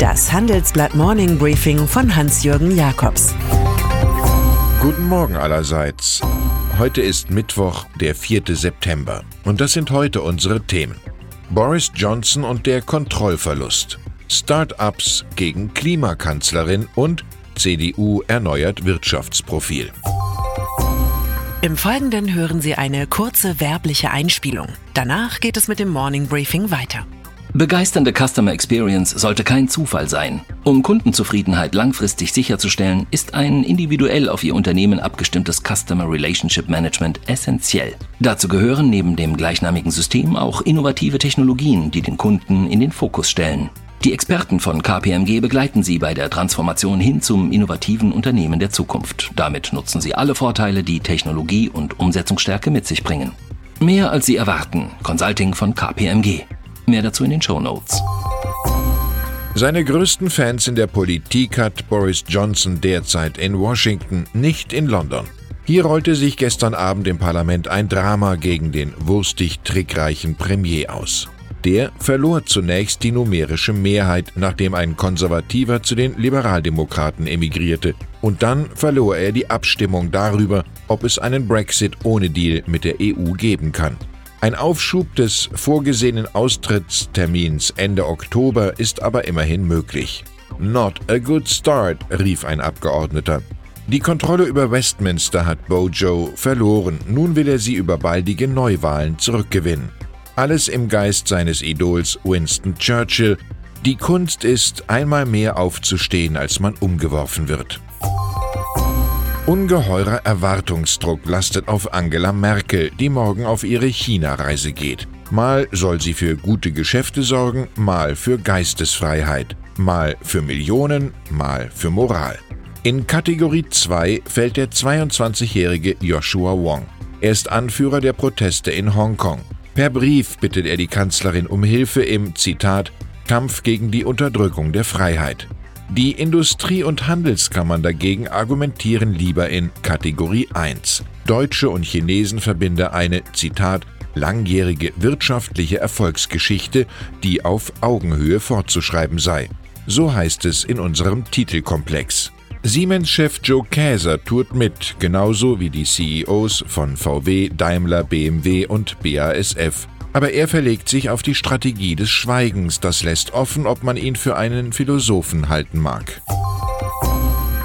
Das Handelsblatt Morning Briefing von Hans-Jürgen Jakobs. Guten Morgen allerseits. Heute ist Mittwoch, der 4. September. Und das sind heute unsere Themen. Boris Johnson und der Kontrollverlust. Start-ups gegen Klimakanzlerin und CDU erneuert Wirtschaftsprofil. Im Folgenden hören Sie eine kurze werbliche Einspielung. Danach geht es mit dem Morning Briefing weiter. Begeisternde Customer Experience sollte kein Zufall sein. Um Kundenzufriedenheit langfristig sicherzustellen, ist ein individuell auf Ihr Unternehmen abgestimmtes Customer Relationship Management essentiell. Dazu gehören neben dem gleichnamigen System auch innovative Technologien, die den Kunden in den Fokus stellen. Die Experten von KPMG begleiten Sie bei der Transformation hin zum innovativen Unternehmen der Zukunft. Damit nutzen Sie alle Vorteile, die Technologie und Umsetzungsstärke mit sich bringen. Mehr als Sie erwarten. Consulting von KPMG. Mehr dazu in den Show Notes. Seine größten Fans in der Politik hat Boris Johnson derzeit in Washington, nicht in London. Hier rollte sich gestern Abend im Parlament ein Drama gegen den wurstig trickreichen Premier aus. Der verlor zunächst die numerische Mehrheit, nachdem ein Konservativer zu den Liberaldemokraten emigrierte, und dann verlor er die Abstimmung darüber, ob es einen Brexit ohne Deal mit der EU geben kann. Ein Aufschub des vorgesehenen Austrittstermins Ende Oktober ist aber immerhin möglich. Not a good start, rief ein Abgeordneter. Die Kontrolle über Westminster hat Bojo verloren, nun will er sie über baldige Neuwahlen zurückgewinnen. Alles im Geist seines Idols Winston Churchill. Die Kunst ist, einmal mehr aufzustehen, als man umgeworfen wird. Ungeheurer Erwartungsdruck lastet auf Angela Merkel, die morgen auf ihre China-Reise geht. Mal soll sie für gute Geschäfte sorgen, mal für Geistesfreiheit, mal für Millionen, mal für Moral. In Kategorie 2 fällt der 22-jährige Joshua Wong. Er ist Anführer der Proteste in Hongkong. Per Brief bittet er die Kanzlerin um Hilfe im, Zitat, Kampf gegen die Unterdrückung der Freiheit. Die Industrie- und Handelskammern dagegen argumentieren lieber in Kategorie 1. Deutsche und Chinesen verbinde eine, Zitat, langjährige wirtschaftliche Erfolgsgeschichte, die auf Augenhöhe fortzuschreiben sei. So heißt es in unserem Titelkomplex. Siemens-Chef Joe Käser tourt mit, genauso wie die CEOs von VW, Daimler, BMW und BASF. Aber er verlegt sich auf die Strategie des Schweigens, das lässt offen, ob man ihn für einen Philosophen halten mag.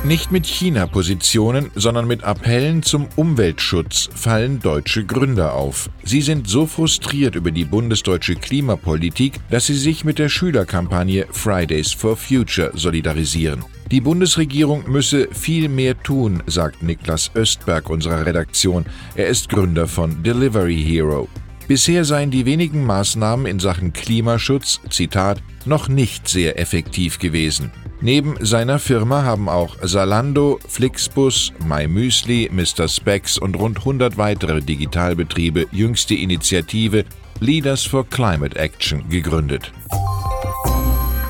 Nicht mit China-Positionen, sondern mit Appellen zum Umweltschutz fallen deutsche Gründer auf. Sie sind so frustriert über die bundesdeutsche Klimapolitik, dass sie sich mit der Schülerkampagne Fridays for Future solidarisieren. Die Bundesregierung müsse viel mehr tun, sagt Niklas Östberg unserer Redaktion. Er ist Gründer von Delivery Hero. Bisher seien die wenigen Maßnahmen in Sachen Klimaschutz, Zitat, noch nicht sehr effektiv gewesen. Neben seiner Firma haben auch Salando, Flixbus, MyMüsli, Mr. Specs und rund 100 weitere Digitalbetriebe jüngste Initiative Leaders for Climate Action gegründet.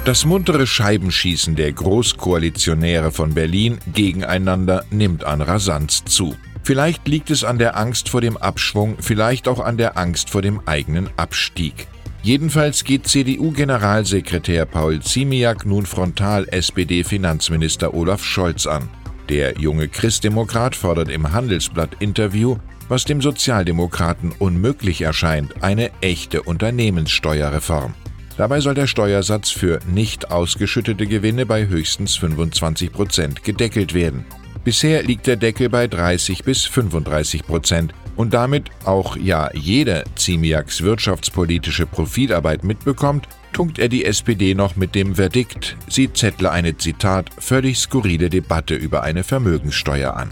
Das muntere Scheibenschießen der Großkoalitionäre von Berlin gegeneinander nimmt an Rasanz zu. Vielleicht liegt es an der Angst vor dem Abschwung, vielleicht auch an der Angst vor dem eigenen Abstieg. Jedenfalls geht CDU-Generalsekretär Paul Ziemiak nun frontal SPD-Finanzminister Olaf Scholz an. Der junge Christdemokrat fordert im Handelsblatt-Interview, was dem Sozialdemokraten unmöglich erscheint, eine echte Unternehmenssteuerreform. Dabei soll der Steuersatz für nicht ausgeschüttete Gewinne bei höchstens 25 Prozent gedeckelt werden. Bisher liegt der Deckel bei 30 bis 35 Prozent und damit auch ja jeder Ziemiaks wirtschaftspolitische Profilarbeit mitbekommt, tunkt er die SPD noch mit dem Verdikt, sie zettle eine Zitat völlig skurrile Debatte über eine Vermögenssteuer an.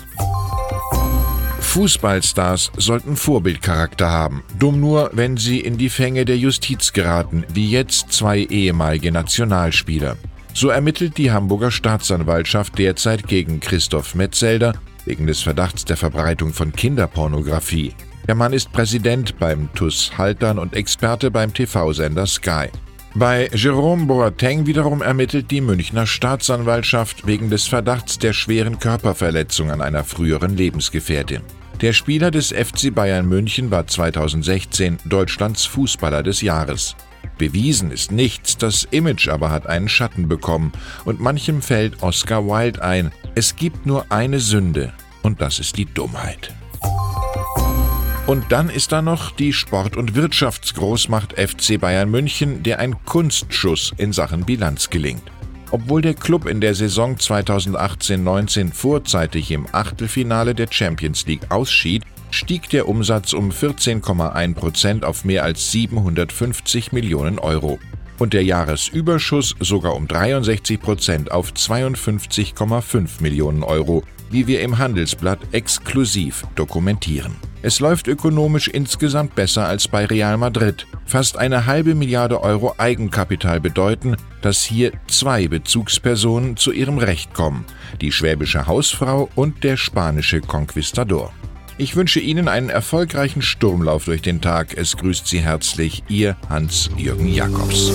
Fußballstars sollten Vorbildcharakter haben. Dumm nur, wenn sie in die Fänge der Justiz geraten, wie jetzt zwei ehemalige Nationalspieler. So ermittelt die Hamburger Staatsanwaltschaft derzeit gegen Christoph Metzelder wegen des Verdachts der Verbreitung von Kinderpornografie. Der Mann ist Präsident beim TUS Haltern und Experte beim TV-Sender Sky. Bei Jerome Boateng wiederum ermittelt die Münchner Staatsanwaltschaft wegen des Verdachts der schweren Körperverletzung an einer früheren Lebensgefährtin. Der Spieler des FC Bayern München war 2016 Deutschlands Fußballer des Jahres. Bewiesen ist nichts, das Image aber hat einen Schatten bekommen und manchem fällt Oscar Wilde ein, es gibt nur eine Sünde und das ist die Dummheit. Und dann ist da noch die Sport- und Wirtschaftsgroßmacht FC Bayern München, der ein Kunstschuss in Sachen Bilanz gelingt. Obwohl der Club in der Saison 2018-19 vorzeitig im Achtelfinale der Champions League ausschied, stieg der Umsatz um 14,1 Prozent auf mehr als 750 Millionen Euro und der Jahresüberschuss sogar um 63 Prozent auf 52,5 Millionen Euro, wie wir im Handelsblatt exklusiv dokumentieren. Es läuft ökonomisch insgesamt besser als bei Real Madrid. Fast eine halbe Milliarde Euro Eigenkapital bedeuten, dass hier zwei Bezugspersonen zu ihrem Recht kommen, die schwäbische Hausfrau und der spanische Conquistador. Ich wünsche Ihnen einen erfolgreichen Sturmlauf durch den Tag. Es grüßt Sie herzlich Ihr Hans-Jürgen Jakobs.